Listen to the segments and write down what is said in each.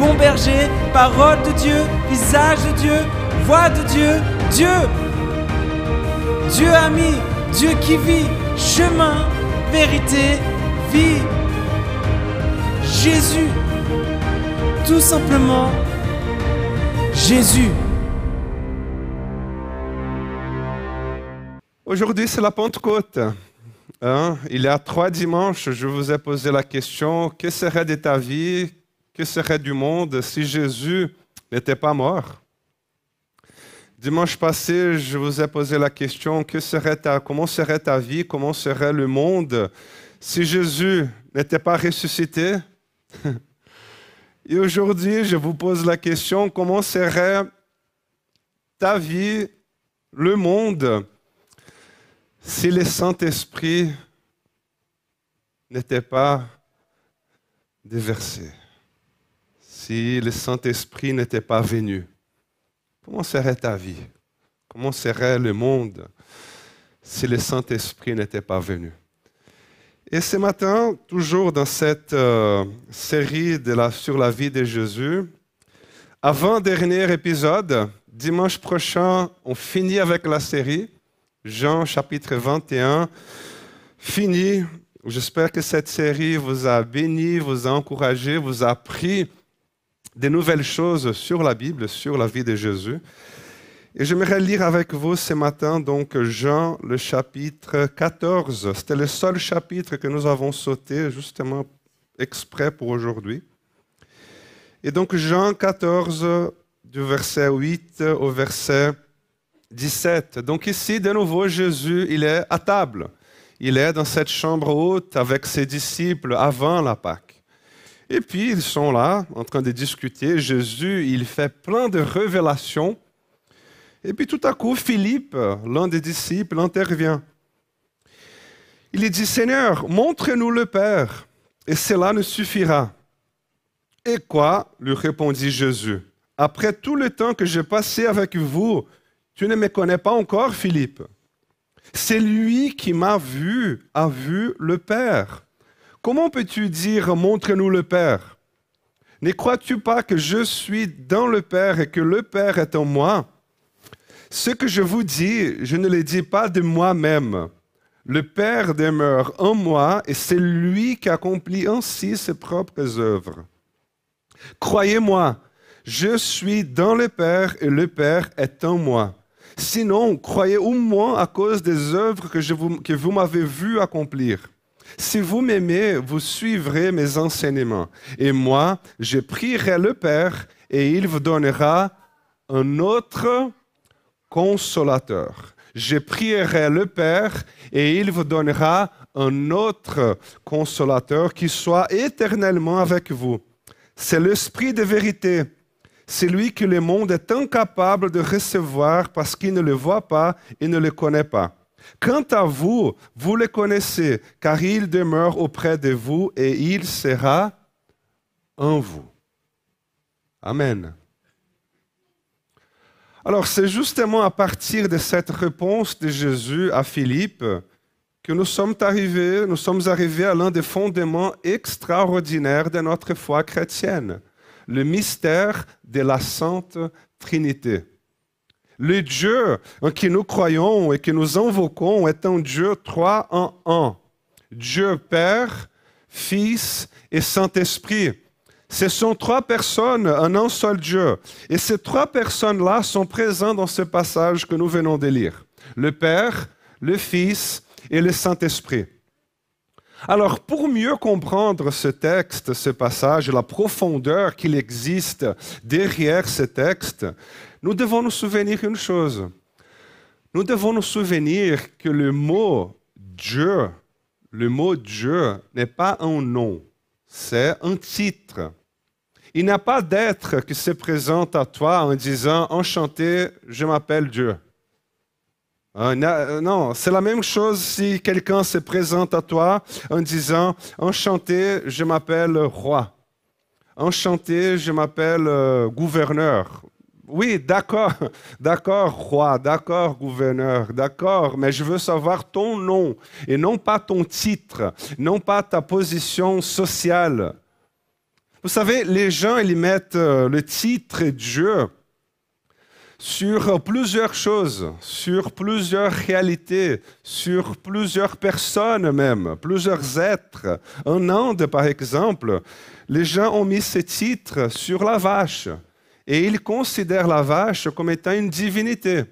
bon berger, parole de Dieu, visage de Dieu, voix de Dieu, Dieu. Dieu ami, Dieu qui vit, chemin, vérité, vie. Jésus, tout simplement Jésus. Aujourd'hui, c'est la Pentecôte. Hein? Il y a trois dimanches, je vous ai posé la question, que serait de ta vie, que serait du monde si Jésus n'était pas mort? Dimanche passé, je vous ai posé la question, que serait ta, comment serait ta vie, comment serait le monde si Jésus n'était pas ressuscité? Et aujourd'hui, je vous pose la question, comment serait ta vie, le monde, si le Saint-Esprit n'était pas déversé, si le Saint-Esprit n'était pas venu, comment serait ta vie? Comment serait le monde si le Saint-Esprit n'était pas venu? Et ce matin, toujours dans cette euh, série sur la vie de Jésus, avant-dernier épisode, dimanche prochain, on finit avec la série. Jean chapitre 21, fini. J'espère que cette série vous a béni, vous a encouragé, vous a appris de nouvelles choses sur la Bible, sur la vie de Jésus. Et j'aimerais lire avec vous ce matin donc Jean le chapitre 14. C'était le seul chapitre que nous avons sauté justement exprès pour aujourd'hui. Et donc Jean 14 du verset 8 au verset 17. Donc ici, de nouveau, Jésus, il est à table. Il est dans cette chambre haute avec ses disciples avant la Pâque. Et puis, ils sont là, en train de discuter. Jésus, il fait plein de révélations. Et puis, tout à coup, Philippe, l'un des disciples, intervient. Il dit, Seigneur, montre-nous le Père, et cela ne suffira. Et quoi lui répondit Jésus. Après tout le temps que j'ai passé avec vous, tu ne me connais pas encore, Philippe. C'est lui qui m'a vu, a vu le Père. Comment peux-tu dire montre-nous le Père? Ne crois-tu pas que je suis dans le Père et que le Père est en moi? Ce que je vous dis, je ne le dis pas de moi-même. Le Père demeure en moi et c'est lui qui accomplit ainsi ses propres œuvres. Croyez-moi, je suis dans le Père et le Père est en moi. Sinon, croyez au moins à cause des œuvres que, que vous m'avez vu accomplir. Si vous m'aimez, vous suivrez mes enseignements. Et moi, je prierai le Père et il vous donnera un autre consolateur. Je prierai le Père et il vous donnera un autre consolateur qui soit éternellement avec vous. C'est l'Esprit de vérité c'est lui que le monde est incapable de recevoir parce qu'il ne le voit pas et ne le connaît pas. Quant à vous, vous le connaissez, car il demeure auprès de vous et il sera en vous. Amen. Alors c'est justement à partir de cette réponse de Jésus à Philippe que nous sommes arrivés, nous sommes arrivés à l'un des fondements extraordinaires de notre foi chrétienne le mystère de la Sainte Trinité. Le Dieu en qui nous croyons et que nous invoquons est un Dieu trois en un. Dieu Père, Fils et Saint-Esprit. Ce sont trois personnes en un seul Dieu. Et ces trois personnes-là sont présentes dans ce passage que nous venons de lire. Le Père, le Fils et le Saint-Esprit. Alors, pour mieux comprendre ce texte, ce passage, la profondeur qu'il existe derrière ce texte, nous devons nous souvenir une chose. Nous devons nous souvenir que le mot Dieu, le mot Dieu n'est pas un nom, c'est un titre. Il n'y a pas d'être qui se présente à toi en disant Enchanté, je m'appelle Dieu. Euh, non, c'est la même chose si quelqu'un se présente à toi en disant Enchanté, je m'appelle roi. Enchanté, je m'appelle euh, gouverneur. Oui, d'accord, d'accord, roi, d'accord, gouverneur, d'accord, mais je veux savoir ton nom et non pas ton titre, non pas ta position sociale. Vous savez, les gens, ils mettent euh, le titre Dieu sur plusieurs choses, sur plusieurs réalités, sur plusieurs personnes même, plusieurs êtres. En Inde, par exemple, les gens ont mis ce titre sur la vache et ils considèrent la vache comme étant une divinité.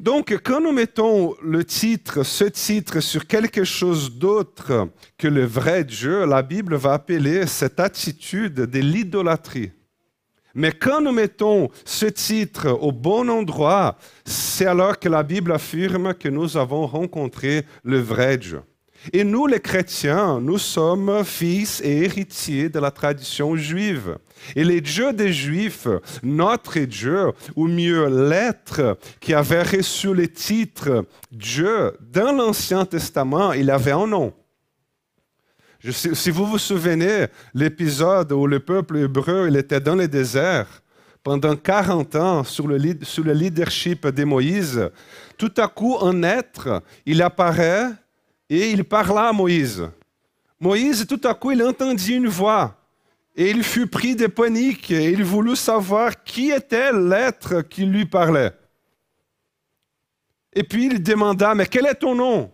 Donc, quand nous mettons le titre, ce titre sur quelque chose d'autre que le vrai Dieu, la Bible va appeler cette attitude de l'idolâtrie. Mais quand nous mettons ce titre au bon endroit, c'est alors que la Bible affirme que nous avons rencontré le vrai Dieu. Et nous, les chrétiens, nous sommes fils et héritiers de la tradition juive. Et les dieux des Juifs, notre Dieu, ou mieux l'être qui avait reçu le titre Dieu dans l'Ancien Testament, il avait un nom si vous vous souvenez, l'épisode où le peuple hébreu il était dans le désert pendant 40 ans le, sous le leadership de Moïse, tout à coup un être, il apparaît et il parla à Moïse. Moïse, tout à coup, il entendit une voix et il fut pris de panique et il voulut savoir qui était l'être qui lui parlait. Et puis il demanda, mais quel est ton nom?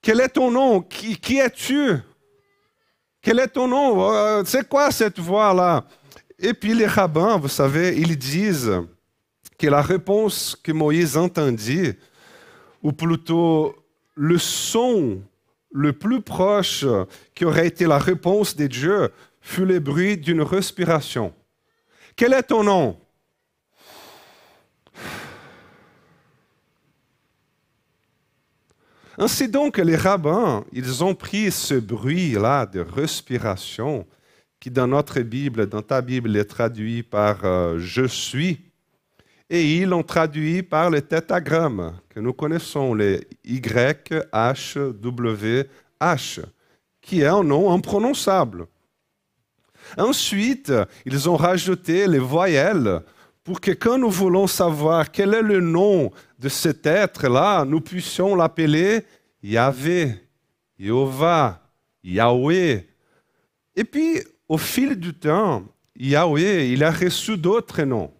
Quel est ton nom? Qui, es-tu? Quel est ton nom? Euh, c'est quoi cette voix-là? Et puis les rabbins, vous savez, ils disent que la réponse que Moïse entendit, ou plutôt le son le plus proche qui aurait été la réponse de Dieu, fut le bruit d'une respiration. Quel est ton nom? Ainsi donc, les rabbins, ils ont pris ce bruit-là de respiration, qui dans notre Bible, dans ta Bible, est traduit par euh, je suis, et ils l'ont traduit par le tétagramme que nous connaissons, les YHWH, qui est un nom imprononçable. Ensuite, ils ont rajouté les voyelles pour que quand nous voulons savoir quel est le nom de cet être-là, nous puissions l'appeler Yahvé, Jéhovah, Yahweh. Et puis, au fil du temps, Yahweh, il a reçu d'autres noms.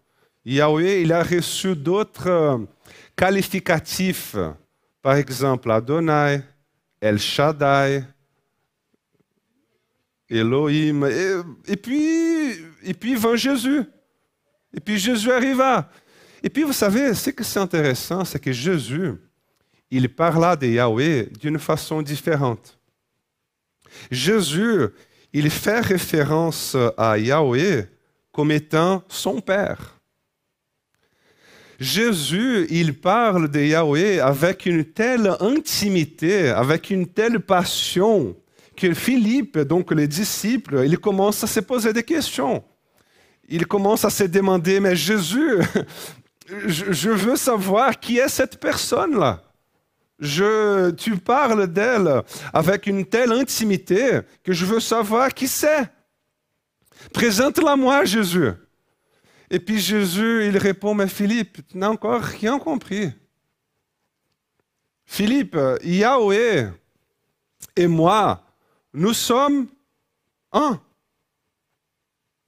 Yahweh, il a reçu d'autres euh, qualificatifs. Par exemple, Adonai, El Shaddai, Elohim. Et, et, puis, et puis vint Jésus. Et puis Jésus arriva. Et puis vous savez, ce que c'est intéressant, c'est que Jésus, il parla de Yahweh d'une façon différente. Jésus, il fait référence à Yahweh comme étant son Père. Jésus, il parle de Yahweh avec une telle intimité, avec une telle passion, que Philippe, donc les disciples, il commence à se poser des questions il commence à se demander, mais Jésus, je, veux savoir qui est cette personne-là. Je, tu parles d'elle avec une telle intimité que je veux savoir qui c'est. Présente-la moi, Jésus. Et puis Jésus, il répond, mais Philippe, tu n'as encore rien compris. Philippe, Yahweh et moi, nous sommes un.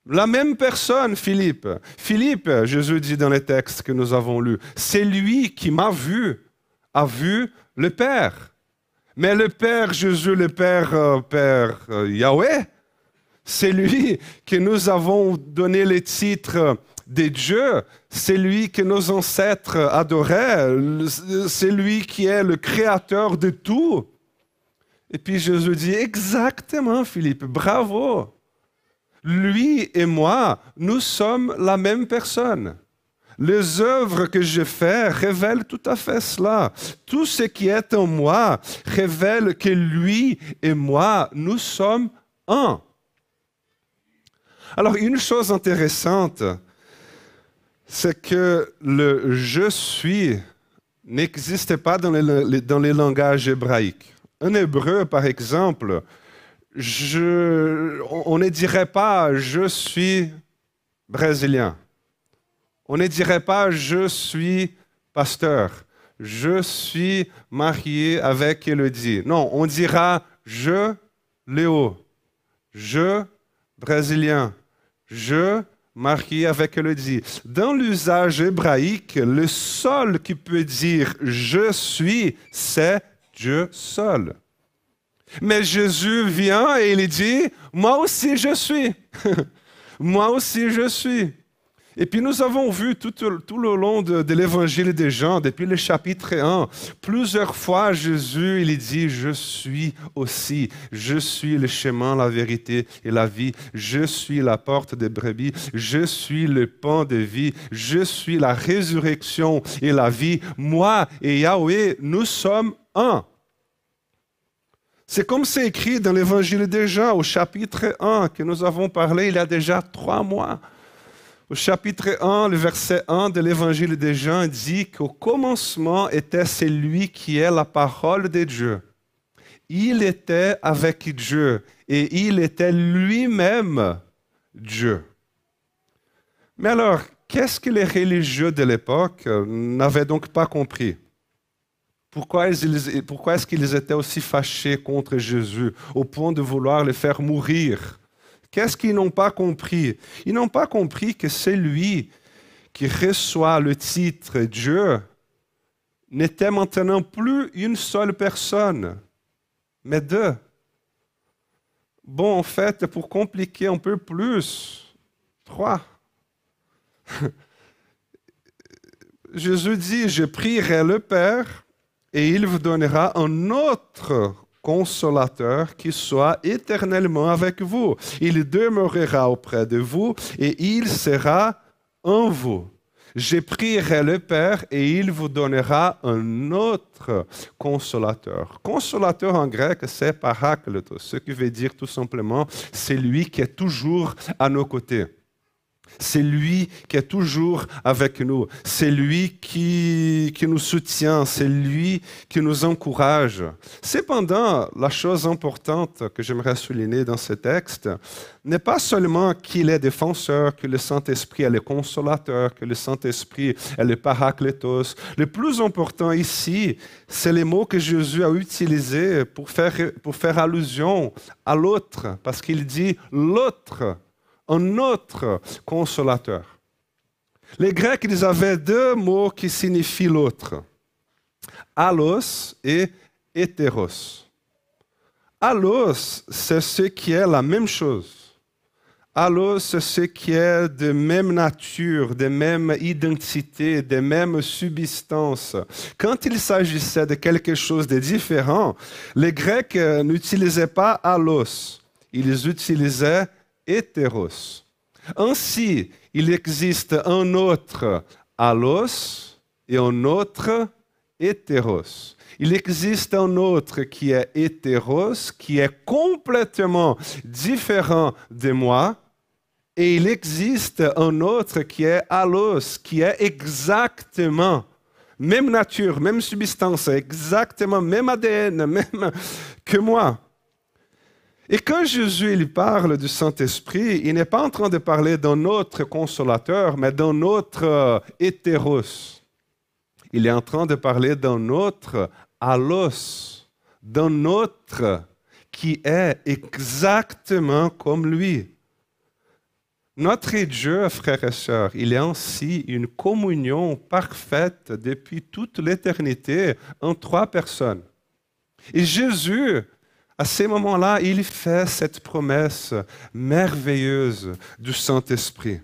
La même personne, Philippe. Philippe, Jésus dit dans les textes que nous avons lus, c'est lui qui m'a vu, a vu le Père. Mais le Père, Jésus, le Père, euh, Père euh, Yahweh, c'est lui que nous avons donné les titres des dieux, c'est lui que nos ancêtres adoraient, c'est lui qui est le créateur de tout. Et puis Jésus dit, exactement Philippe, bravo. Lui et moi, nous sommes la même personne. Les œuvres que je fais révèlent tout à fait cela. Tout ce qui est en moi révèle que lui et moi, nous sommes un. Alors, une chose intéressante, c'est que le je suis n'existait pas dans les, dans les langages hébraïques. En hébreu, par exemple, on ne dirait pas je suis brésilien. On ne dirait pas je suis pasteur. Je suis marié avec Elodie. Non, on dira je, Léo. Je, brésilien. Je, marié avec Elodie. Dans l'usage hébraïque, le seul qui peut dire je suis, c'est Dieu seul. Mais Jésus vient et il dit, moi aussi je suis. moi aussi je suis. Et puis nous avons vu tout, le long de, l'évangile des Jean, depuis le chapitre 1, plusieurs fois Jésus, il dit, je suis aussi, je suis le chemin, la vérité et la vie, je suis la porte des brebis, je suis le pain de vie, je suis la résurrection et la vie. Moi et Yahweh, nous sommes un. C'est comme c'est écrit dans l'évangile des Jean au chapitre 1 que nous avons parlé il y a déjà trois mois. Au chapitre 1, le verset 1 de l'évangile des Jean dit qu'au commencement était celui qui est la parole de Dieu. Il était avec Dieu et il était lui-même Dieu. Mais alors, qu'est-ce que les religieux de l'époque n'avaient donc pas compris? Pourquoi est-ce qu'ils étaient aussi fâchés contre Jésus au point de vouloir le faire mourir? Qu'est-ce qu'ils n'ont pas compris? Ils n'ont pas compris que celui qui reçoit le titre Dieu n'était maintenant plus une seule personne, mais deux. Bon, en fait, pour compliquer un peu plus, trois. Jésus dit, je prierai le Père et il vous donnera un autre consolateur qui soit éternellement avec vous. Il demeurera auprès de vous et il sera en vous. Je prierai le Père et il vous donnera un autre consolateur. Consolateur en grec, c'est parakletos, ce qui veut dire tout simplement, c'est lui qui est toujours à nos côtés. C'est lui qui est toujours avec nous. C'est lui qui, qui nous soutient. C'est lui qui nous encourage. Cependant, la chose importante que j'aimerais souligner dans ce texte n'est pas seulement qu'il est défenseur, que le Saint-Esprit est le consolateur, que le Saint-Esprit est le paraclétos. Le plus important ici, c'est les mots que Jésus a utilisés pour faire, pour faire allusion à l'autre, parce qu'il dit l'autre un autre consolateur. Les Grecs, ils avaient deux mots qui signifient l'autre. Allos et hétéros. Allos, c'est ce qui est la même chose. Allos, c'est ce qui est de même nature, de même identité, de même subsistance. Quand il s'agissait de quelque chose de différent, les Grecs n'utilisaient pas allos, ils utilisaient hétéros. Ainsi, il existe un autre allos et un autre hétéros. Il existe un autre qui est hétéros, qui est complètement différent de moi, et il existe un autre qui est allos, qui est exactement même nature, même substance, exactement même ADN, même que moi. Et quand Jésus il parle du Saint-Esprit, il n'est pas en train de parler d'un autre consolateur, mais d'un autre euh, hétéros. Il est en train de parler d'un autre allos, d'un autre qui est exactement comme lui. Notre Dieu, frères et sœurs, il est ainsi une communion parfaite depuis toute l'éternité en trois personnes. Et Jésus, à ces moments-là, il fait cette promesse merveilleuse du Saint-Esprit.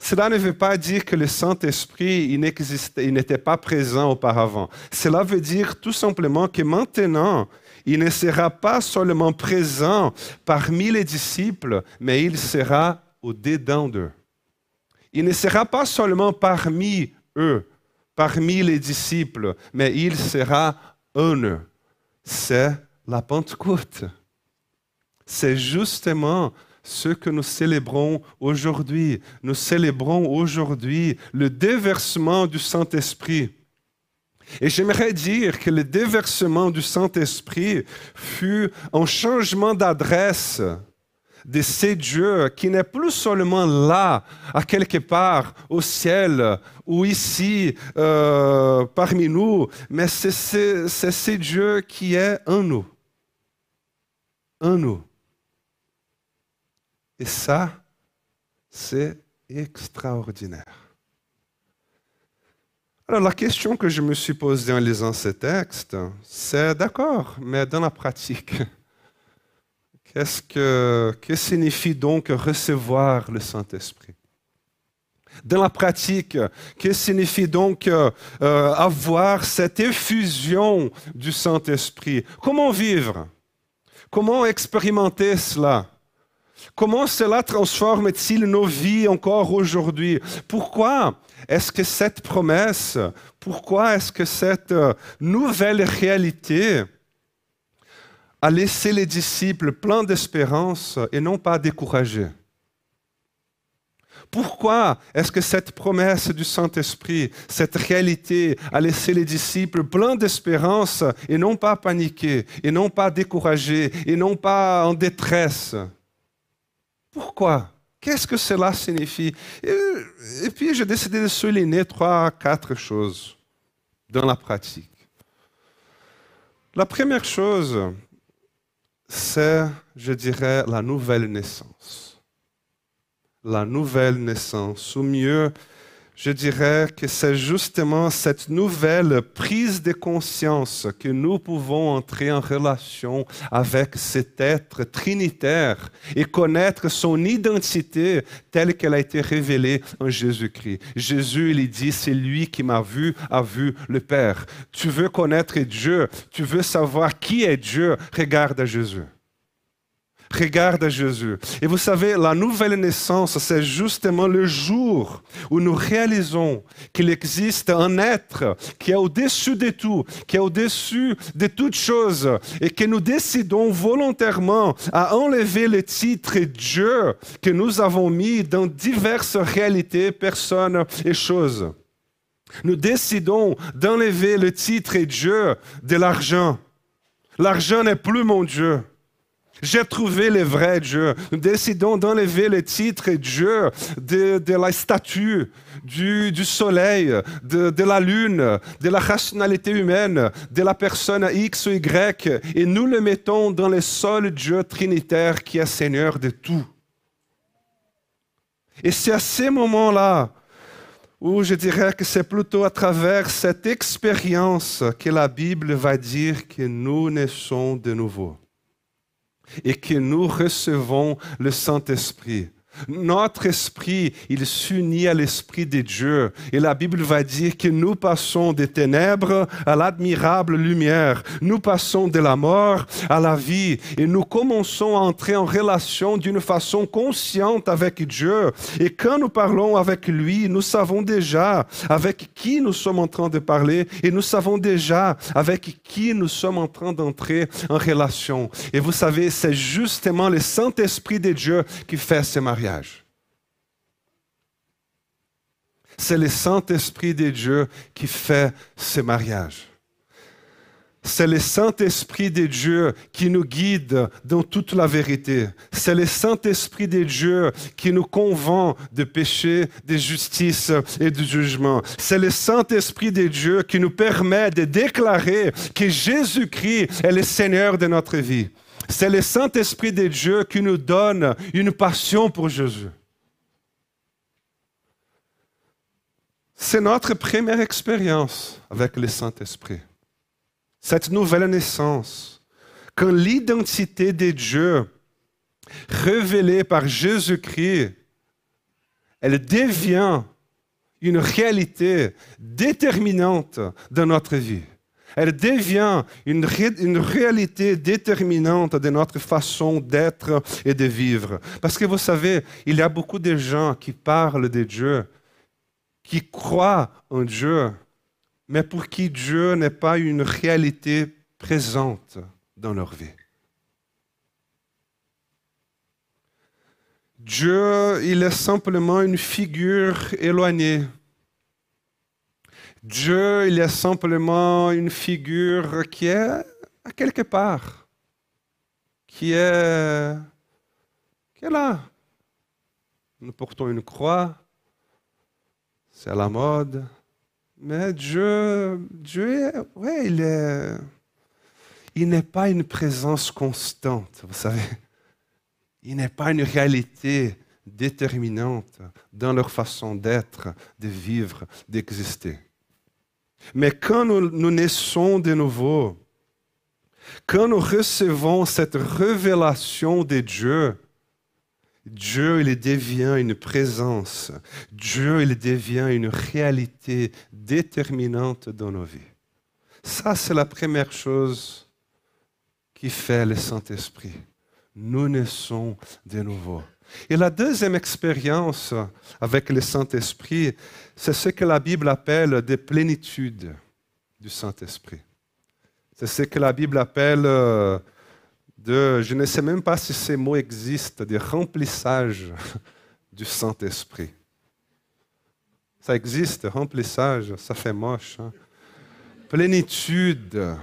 Cela ne veut pas dire que le Saint-Esprit n'était pas présent auparavant. Cela veut dire tout simplement que maintenant, il ne sera pas seulement présent parmi les disciples, mais il sera au-dedans d'eux. Il ne sera pas seulement parmi eux, parmi les disciples, mais il sera en eux. C'est la Pentecôte. C'est justement ce que nous célébrons aujourd'hui. Nous célébrons aujourd'hui le déversement du Saint-Esprit. Et j'aimerais dire que le déversement du Saint-Esprit fut un changement d'adresse de ces dieux qui n'est plus seulement là, à quelque part au ciel ou ici euh, parmi nous, mais c'est ces dieux qui est en nous. Nous. Et ça, c'est extraordinaire. Alors la question que je me suis posée en lisant ce texte, c'est d'accord, mais dans la pratique, qu'est-ce que, que signifie donc recevoir le Saint-Esprit? Dans la pratique, que signifie donc euh, avoir cette effusion du Saint-Esprit? Comment vivre? Comment expérimenter cela? Comment cela transforme-t-il nos vies encore aujourd'hui? Pourquoi est-ce que cette promesse, pourquoi est-ce que cette euh, nouvelle réalité a laissé les disciples pleins d'espérance et non pas découragés? Pourquoi est-ce que cette promesse du Saint-Esprit, cette réalité a laissé les disciples pleins d'espérance et non pas paniqués, et non pas découragés, et non pas en détresse? Pourquoi? Qu'est-ce que cela signifie? Et, puis, j'ai décidé de souligner trois, quatre choses dans la pratique. La première chose, c'est, je dirais, la nouvelle naissance. La nouvelle naissance, ou mieux, je dirais que c'est justement cette nouvelle prise de conscience que nous pouvons entrer en relation avec cet être trinitaire et connaître son identité telle qu'elle a été révélée en Jésus-Christ. Jésus, il dit, c'est lui qui m'a vu, a vu le Père. Tu veux connaître Dieu, tu veux savoir qui est Dieu, regarde à Jésus. Regarde Jésus. Et vous savez, la nouvelle naissance, c'est justement le jour où nous réalisons qu'il existe un être qui est au-dessus de tout, qui est au-dessus de toutes choses, et que nous décidons volontairement à enlever le titre Dieu que nous avons mis dans diverses réalités, personnes et choses. Nous décidons d'enlever le titre Dieu de l'argent. L'argent n'est plus mon Dieu. J'ai trouvé le vrai Dieu. Nous décidons d'enlever le titre Dieu de, la statue, du, soleil, de, de, la lune, de la rationalité humaine, de la personne X ou Y, et nous le mettons dans le seul Dieu trinitaire qui est Seigneur de tout. Et c'est à ces moments-là où je dirais que c'est plutôt à travers cette expérience que la Bible va dire que nous naissons de nouveau et que nous recevons le Saint-Esprit. Notre esprit, il s'unit à l'esprit de Dieu. Et la Bible va dire que nous passons des ténèbres à l'admirable lumière. Nous passons de la mort à la vie. Et nous commençons à entrer en relation d'une façon consciente avec Dieu. Et quand nous parlons avec lui, nous savons déjà avec qui nous sommes en train de parler. Et nous savons déjà avec qui nous sommes en train d'entrer en relation. Et vous savez, c'est justement le Saint-Esprit de Dieu qui fait ce mariage. C'est le Saint-Esprit de Dieu qui fait ce mariage. C'est le Saint-Esprit de Dieu qui nous guide dans toute la vérité. C'est le Saint-Esprit de Dieu qui nous convainc de péché, de justice et de jugement. C'est le Saint-Esprit de Dieu qui nous permet de déclarer que Jésus-Christ est le Seigneur de notre vie. C'est le Saint-Esprit de Dieu qui nous donne une passion pour Jésus. C'est notre première expérience avec le Saint-Esprit. Cette nouvelle naissance, quand l'identité de Dieu, révélée par Jésus-Christ, elle devient une réalité déterminante dans notre vie. Elle devient une, réalité déterminante de notre façon d'être et de vivre. Parce que vous savez, il y a beaucoup de gens qui parlent de Dieu, qui croient en Dieu, mais pour qui Dieu n'est pas une réalité présente dans leur vie. Dieu, il est simplement une figure éloignée. Dieu, il est simplement une figure qui est à quelque part, qui est, qui est là. Nous portons une croix, c'est à la mode, mais Dieu, Dieu, ouais, il est, il n'est pas une présence constante, vous savez. Il n'est pas une réalité déterminante dans leur façon d'être, de vivre, d'exister. Mais quand nous, nous, naissons de nouveau, quand nous recevons cette révélation de Dieu, Dieu, il devient une présence. Dieu, il devient une réalité déterminante dans nos vies. Ça, c'est la première chose qui fait le Saint-Esprit. Nous naissons de nouveau. Et la deuxième expérience avec le Saint-Esprit, c'est ce que la Bible appelle des plénitudes du Saint-Esprit. C'est ce que la Bible appelle euh, de, je ne sais même pas si ces mots existent, de remplissage du Saint-Esprit. Ça existe, remplissage, ça fait moche. Hein? Plénitude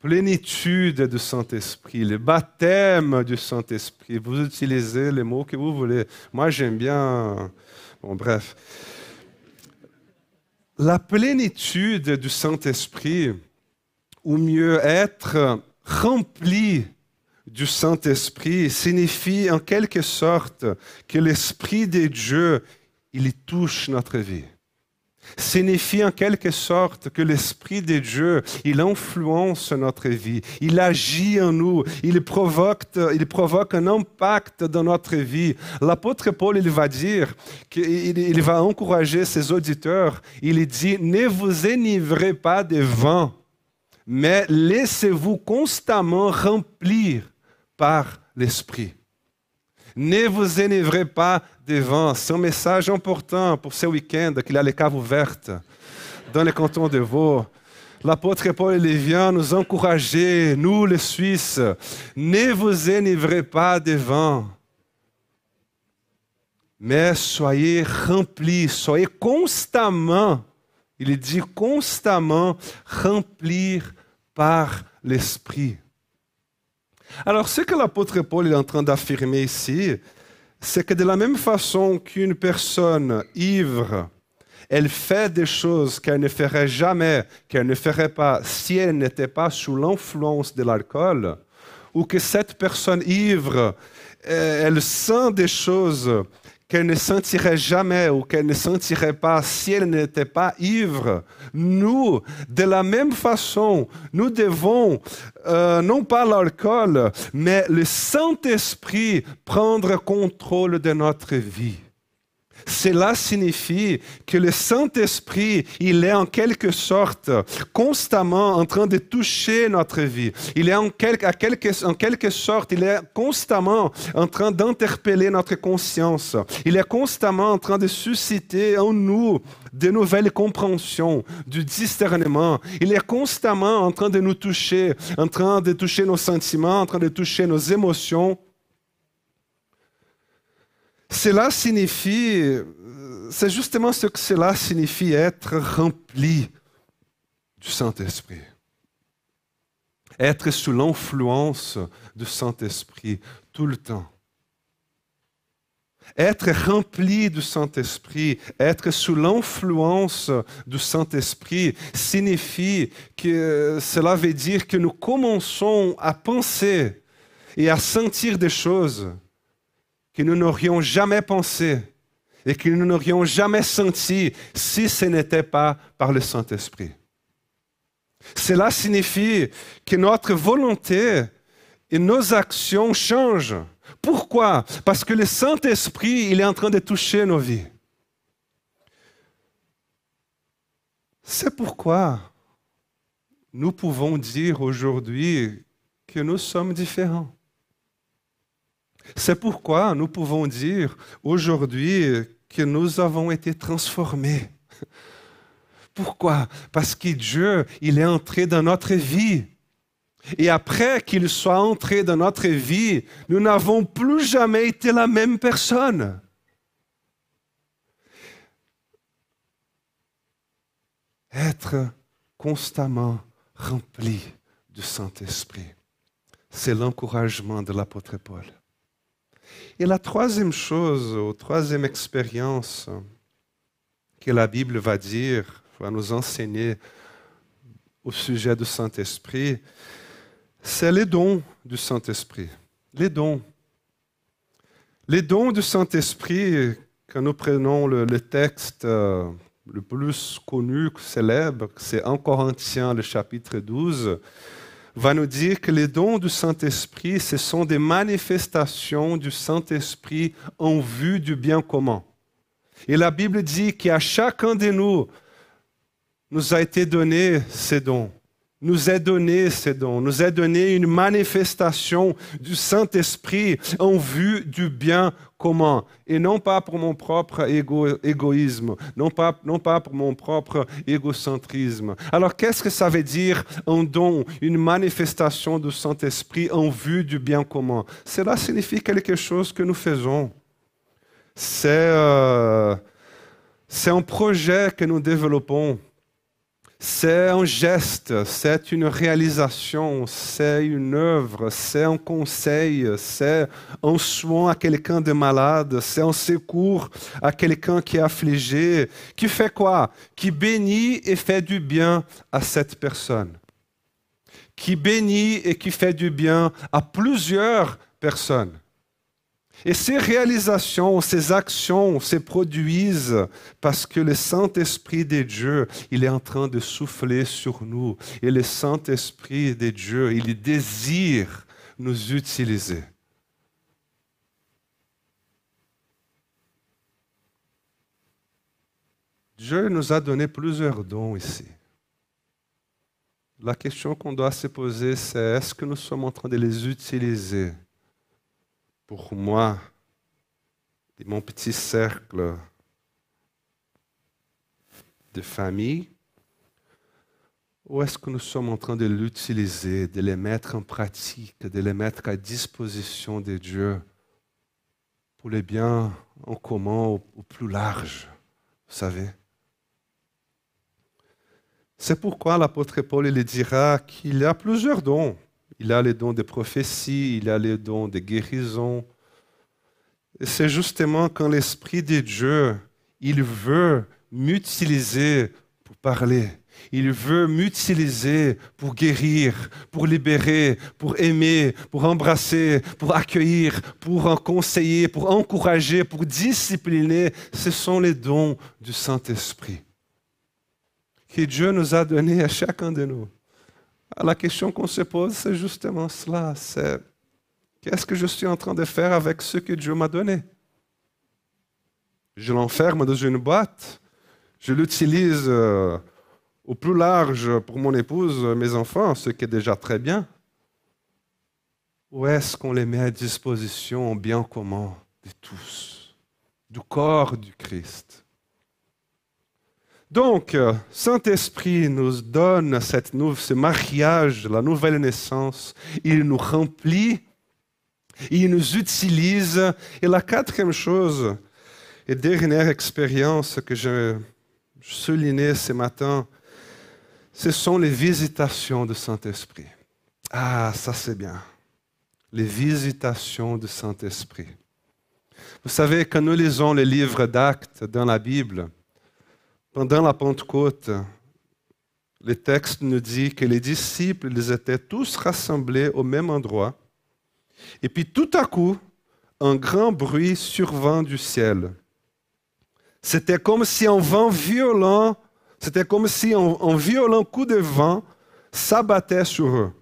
plénitude du Saint-Esprit, le baptême du Saint-Esprit. Vous utilisez les mots que vous voulez. Moi, j'aime bien. Bon, bref. La plénitude du Saint-Esprit, ou mieux être rempli du Saint-Esprit, signifie en quelque sorte que l'Esprit de Dieu, il touche notre vie signifie en quelque sorte que l'Esprit de Dieu, il influence notre vie, il agit en nous, il provoque, il provoque un impact dans notre vie. L'apôtre Paul, il va dire, qu'il il va encourager ses auditeurs, il dit, ne vous enivrez pas de vin, mais laissez-vous constamment remplir par l'Esprit. Ne vous enivrez pas devant. C'est un message important pour ce week-end qu'il a les caves ouvertes dans le canton de Vaud. L'apôtre Paul il vient nous encourager, nous les Suisses, ne vous enivrez pas de vin, mais soyez remplis, soyez constamment, il dit constamment remplir par l'Esprit. Alors, ce que l'apôtre Paul est en train d'affirmer ici, c'est que de la même façon qu'une personne ivre, elle fait des choses qu'elle ne ferait jamais, qu'elle ne ferait pas si elle n'était pas sous l'influence de l'alcool, ou que cette personne ivre, euh, elle sent des choses qu'elle ne sentirait jamais ou qu'elle ne sentirait pas si elle n'était pas ivre. Nous, de la même façon, nous devons, euh, non pas l'alcool, mais le Saint-Esprit prendre contrôle de notre vie. Cela signifie que le Saint-Esprit, il est en quelque sorte constamment en train de toucher notre vie. Il est en quelque, en quelque sorte, il est constamment en train d'interpeller notre conscience. Il est constamment en train de susciter en nous de nouvelles compréhensions, du discernement. Il est constamment en train de nous toucher, en train de toucher nos sentiments, en train de toucher nos émotions. Cela signifie, c'est justement ce que cela signifie être rempli du Saint-Esprit. Être sous l'influence du Saint-Esprit tout le temps. Être rempli du Saint-Esprit, être sous l'influence du Saint-Esprit signifie que cela veut dire que nous commençons à penser et à sentir des choses que nous n'aurions jamais pensé et que nous n'aurions jamais senti si ce n'était pas par le Saint-Esprit. Cela signifie que notre volonté et nos actions changent. Pourquoi? Parce que le Saint-Esprit, il est en train de toucher nos vies. C'est pourquoi nous pouvons dire aujourd'hui que nous sommes différents. C'est pourquoi nous pouvons dire aujourd'hui que nous avons été transformés. Pourquoi? Parce que Dieu, il est entré dans notre vie. Et après qu'il soit entré dans notre vie, nous n'avons plus jamais été la même personne. Être constamment rempli du Saint-Esprit. C'est l'encouragement de l'apôtre Paul. Et la troisième chose, ou troisième expérience que la Bible va dire, va nous enseigner au sujet du Saint-Esprit, c'est les dons du Saint-Esprit. Les dons. Les dons du Saint-Esprit, quand nous prenons le, texte euh, le plus connu, célèbre, c'est en Corinthiens, le chapitre 12, va nous dire que les dons du Saint-Esprit, ce sont des manifestations du Saint-Esprit en vue du bien commun. Et la Bible dit qu'à chacun de nous, nous a été donné ces dons nous est donné ces dons, nous est donné une manifestation du Saint-Esprit en vue du bien commun, et non pas pour mon propre égoïsme, non pas, non pas pour mon propre égocentrisme. Alors qu'est-ce que ça veut dire un don, une manifestation du Saint-Esprit en vue du bien commun? Cela signifie quelque chose que nous faisons. C'est euh, un projet que nous développons c'est un geste, c'est une réalisation, c'est une œuvre, c'est un conseil, c'est un soin à quelqu'un de malade, c'est un secours à quelqu'un qui est affligé, qui fait quoi? Qui bénit et fait du bien à cette personne. Qui bénit et qui fait du bien à plusieurs personnes. Et ces réalisations, ces actions se produisent parce que le Saint-Esprit de Dieu, il est en train de souffler sur nous. Et le Saint-Esprit de Dieu, il désire nous utiliser. Dieu nous a donné plusieurs dons ici. La question qu'on doit se poser, c'est est-ce que nous sommes en train de les utiliser pour moi et mon petit cercle de famille ou est-ce que nous sommes en train de l'utiliser, de les mettre en pratique, de les mettre à disposition de Dieu pour les biens en commun au, plus large, vous savez? C'est pourquoi l'apôtre Paul il dira qu'il y a plusieurs dons. Il a les dons de prophétie, il a les dons de guérison. C'est justement quand l'Esprit de Dieu, il veut m'utiliser pour parler. Il veut m'utiliser pour guérir, pour libérer, pour aimer, pour embrasser, pour accueillir, pour conseiller, pour encourager, pour discipliner. Ce sont les dons du Saint-Esprit que Dieu nous a donnés à chacun de nous. La question qu'on se pose, c'est justement cela. C'est qu'est-ce que je suis en train de faire avec ce que Dieu m'a donné? Je l'enferme dans une boîte. Je l'utilise euh, au plus large pour mon épouse, mes enfants, ce qui est déjà très bien. Ou est-ce qu'on les met à disposition au bien commun de tous, du corps du Christ donc, euh, Saint-Esprit nous donne cette ce mariage, la nouvelle naissance. Il nous remplit, il nous utilise. Et la quatrième chose et dernière expérience que je soulignais ce matin, ce sont les visitations du Saint-Esprit. Ah, ça c'est bien. Les visitations du Saint-Esprit. Vous savez, quand nous lisons les livres d'actes dans la Bible, pendant la Pentecôte, le texte nous dit que les disciples, ils étaient tous rassemblés au même endroit. Et puis tout à coup, un grand bruit survint du ciel. C'était comme si un vent violent, c'était comme si un, violent coup de vent s'abattait sur eux.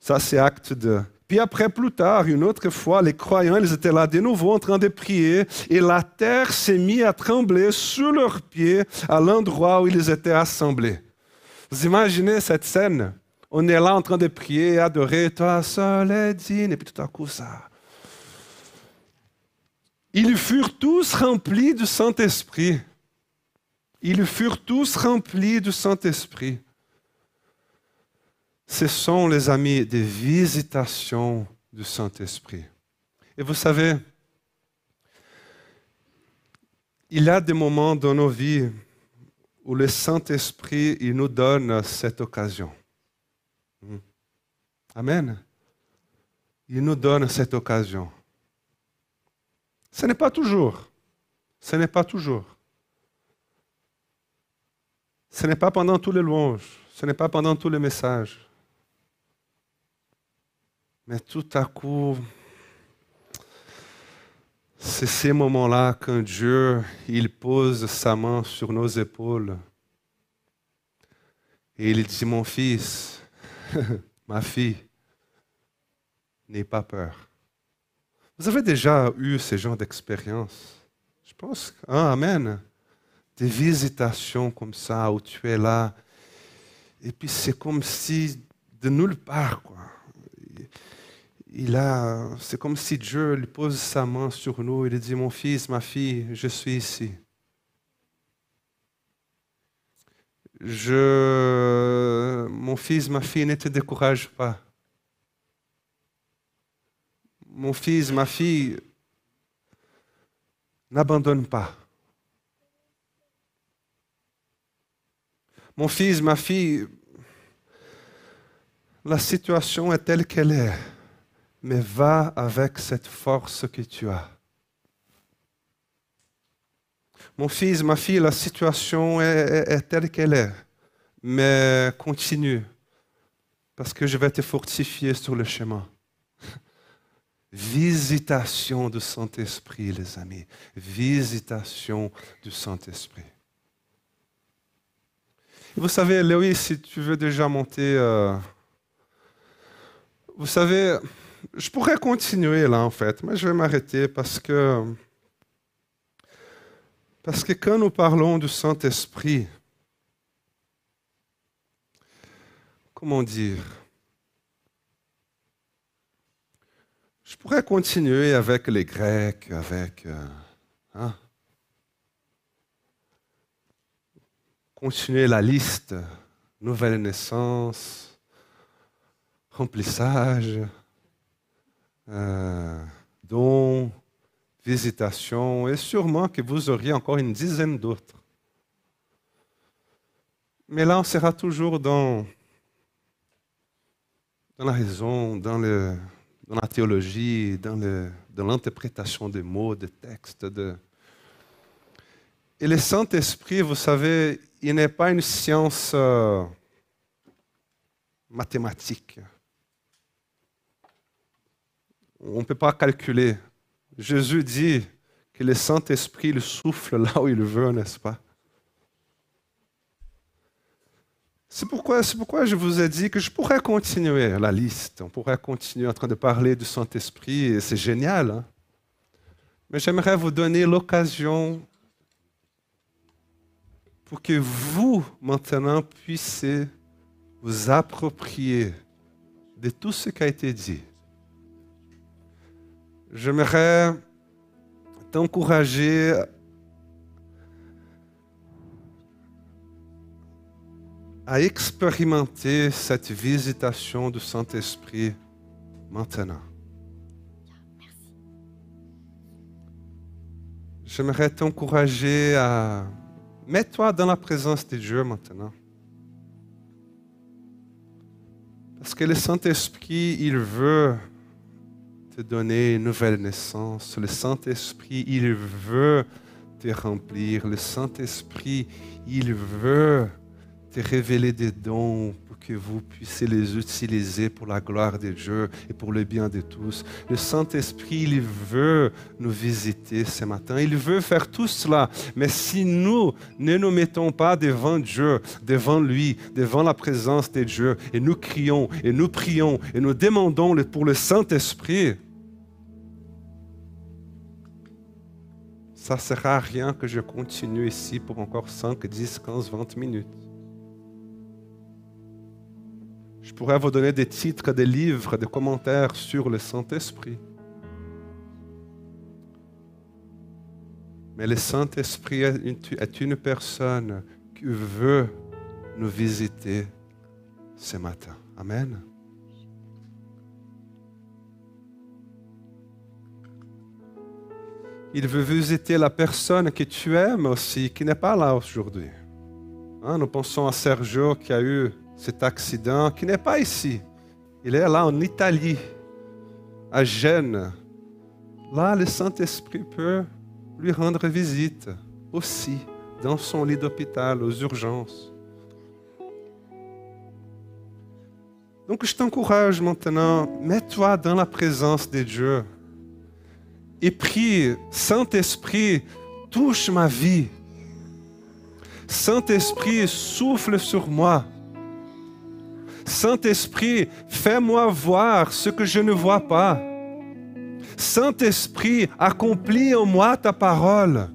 Ça, c'est acte 2. Puis après, plus tard, une autre fois, les croyants, ils étaient là de nouveau en train de prier et la terre s'est mise à trembler sous leurs pieds à l'endroit où ils étaient assemblés. Vous imaginez cette scène? On est là en train de prier, adorer, toi seul est digne, et puis tout à coup, ça. Ils furent tous remplis du Saint-Esprit. Ils furent tous remplis du Saint-Esprit. Ce sont, les amis, des visitations du Saint-Esprit. Et vous savez, il y a des moments dans nos vies où le Saint-Esprit il nous donne cette occasion. Hmm. Amen. Il nous donne cette occasion. Ce n'est pas toujours. Ce n'est pas toujours. Ce n'est pas pendant tous les louanges. Ce n'est pas pendant tous les messages. Mais tout à coup, c'est ces moments-là quand Dieu, il pose sa main sur nos épaules et il dit, mon fils, ma fille, n'aie pas peur. Vous avez déjà eu ce genre d'expérience? Je pense, ah, Amen. Des visitations comme ça où tu es là et puis c'est comme si de nulle part, quoi il a, c'est comme si Dieu lui pose sa main sur nous et lui dit, mon fils, ma fille, je suis ici. Je, mon fils, ma fille, ne te décourage pas. Mon fils, ma fille, n'abandonne pas. Mon fils, ma fille, la situation est telle qu'elle est mais va avec cette force que tu as. Mon fils, ma fille, la situation est, telle qu'elle est, mais continue, parce que je vais te fortifier sur le chemin. Visitation du Saint-Esprit, les amis. Visitation du Saint-Esprit. Vous savez, Léo, si tu veux déjà monter, euh, vous savez, je pourrais continuer là en fait, mais je vais m'arrêter parce que parce que quand nous parlons du Saint-Esprit, comment dire? Je pourrais continuer avec les Grecs, avec euh, hein? continuer la liste, nouvelle naissance, remplissage euh, dons, visitations, et sûrement que vous auriez encore une dizaine d'autres. Mais là, on sera toujours dans, dans la raison, dans, le, dans la théologie, dans, le, dans l'interprétation des mots, des textes. Et le Saint-Esprit, vous savez, il n'est pas une science euh, mathématique on ne peut pas calculer. Jésus dit que le Saint-Esprit le souffle là où il veut, n'est-ce pas? C'est pourquoi, je vous ai dit que je pourrais continuer la liste. On pourrait continuer en train de parler du Saint-Esprit, et c'est génial. Hein. Mais j'aimerais vous donner l'occasion pour que vous, maintenant, puissiez vous approprier de tout ce qui a été dit. J'aimerais t'encourager à expérimenter cette visitation du Saint-Esprit maintenant. J'aimerais t'encourager à mettre toi dans la présence de Dieu maintenant. Parce que le Saint-Esprit, il veut te donner une nouvelle naissance. Le Saint-Esprit, il veut te remplir. Le Saint-Esprit, il veut te révéler des dons pour que vous puissiez les utiliser pour la gloire de Dieu et pour le bien de tous. Le Saint-Esprit, il veut nous visiter ce matin. Il veut faire tout cela. Mais si nous ne nous mettons pas devant Dieu, devant lui, devant la présence de Dieu, et nous crions, et nous prions, et nous demandons pour le Saint-Esprit, ça ne sert à rien que je continue ici pour encore 5, 10, 15, 20 minutes. Je pourrais vous donner des titres, des livres, des commentaires sur le Saint-Esprit. Mais le Saint-Esprit est une personne qui veut nous visiter ce matin. Amen. Il veut visiter la personne que tu aimes aussi, qui n'est pas là aujourd'hui. Hein, nous pensons à Sergio qui a eu cet accident, qui n'est pas ici. Il est là en Italie, à Gênes. Là, le Saint-Esprit peut lui rendre visite aussi dans son lit d'hôpital, aux urgences. Donc je t'encourage maintenant, mets-toi dans la présence de Dieu et prie, Saint-Esprit, touche ma vie. Saint-Esprit, souffle sur moi. Saint-Esprit, fais-moi voir ce que je ne vois pas. Saint-Esprit, accomplis en moi ta parole.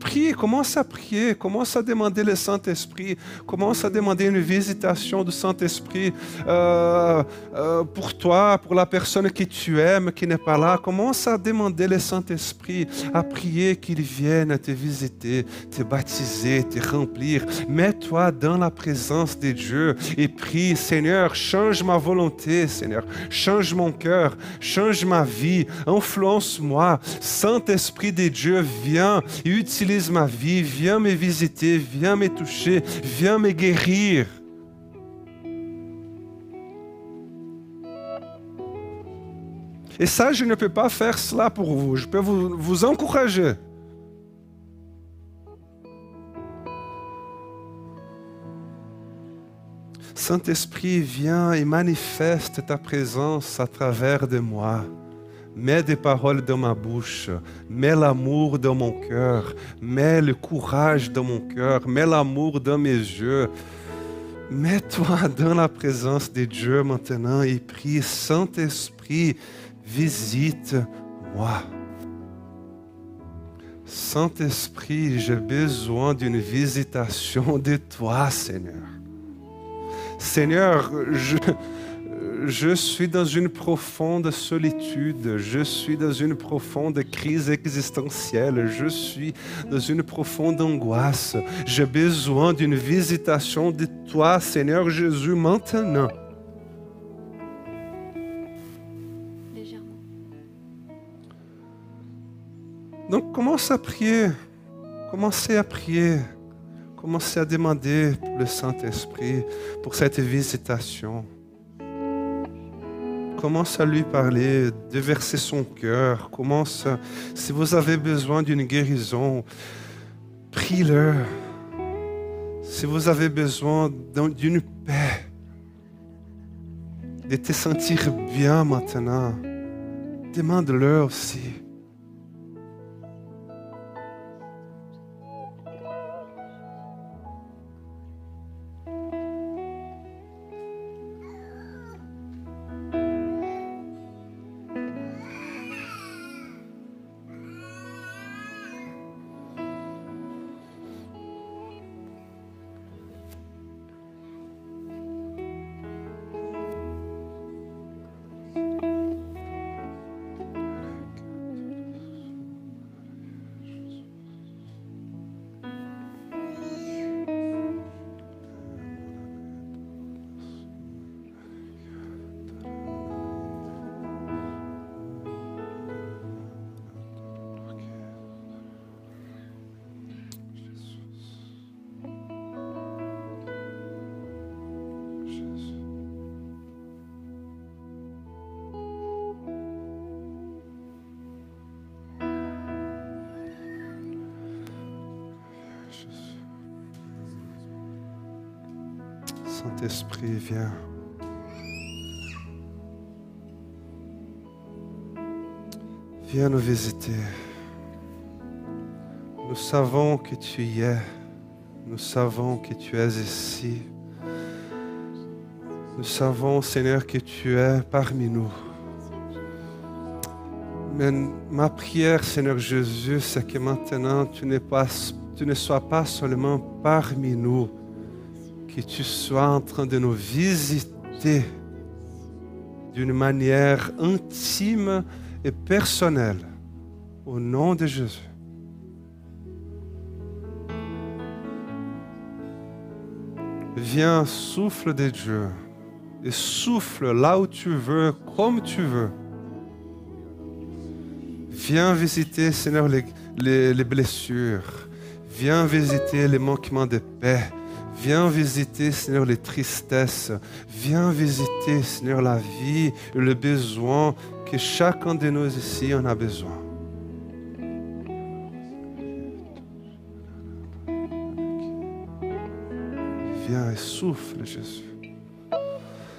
Prie, commence à prier, commence à demander le Saint-Esprit, commence à demander une visitation du Saint-Esprit euh, euh, pour toi, pour la personne que tu aimes, qui n'est pas là. Commence à demander le Saint-Esprit, à prier qu'il vienne te visiter, te baptiser, te remplir. Mets-toi dans la présence de Dieu et prie, Seigneur, change ma volonté, Seigneur, change mon cœur, change ma vie, influence-moi. Saint-Esprit de Dieu, viens et utilise ma vie, viens me visiter, viens me toucher, viens me guérir. Et ça, je ne peux pas faire cela pour vous. Je peux vous, vous encourager. Saint-Esprit, viens et manifeste ta présence à travers de moi. Mets des paroles dans ma bouche, mets l'amour dans mon cœur, mets le courage dans mon cœur, mets l'amour dans mes yeux. Mets-toi dans la présence de Dieu maintenant et prie, Saint-Esprit, visite-moi. Saint-Esprit, j'ai besoin d'une visitation de toi, Seigneur. Seigneur, je, je suis dans une profonde solitude, je suis dans une profonde crise existentielle, je suis dans une profonde angoisse. J'ai besoin d'une visitation de toi, Seigneur Jésus, maintenant. Donc commence à prier, commencez à prier, commencez à demander pour le Saint-Esprit, pour cette visitation. Commence à lui parler, déverser son cœur. Commence, si vous avez besoin d'une guérison, prie-le. Si vous avez besoin d'une paix, de te sentir bien maintenant, demande-le aussi. Saint-Esprit, viens. Viens nous visiter. Nous savons que tu y es. Nous savons que tu es ici. Nous savons, Seigneur, que tu es parmi nous. Mais ma prière, Seigneur Jésus, c'est que maintenant tu ne, pas, tu ne sois pas seulement parmi nous, que tu sois en train de nous visiter d'une manière intime et personnelle. Au nom de Jésus. Viens, souffle de Dieu. et souffle là où tu veux, comme tu veux. Viens visiter, Seigneur, les, les- les blessures. Viens visiter les manquements de paix. Viens visiter, Seigneur, les tristesses. Viens visiter, Seigneur, la vie et le besoin que chacun de nous ici en a besoin. Viens et souffle, Jésus.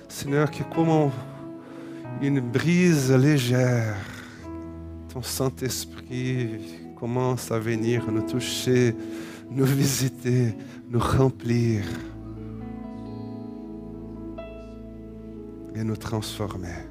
Seigneur, que comme une brise légère, ton Saint-Esprit commence à venir nous toucher, nous visiter, nous remplir et nous transformer.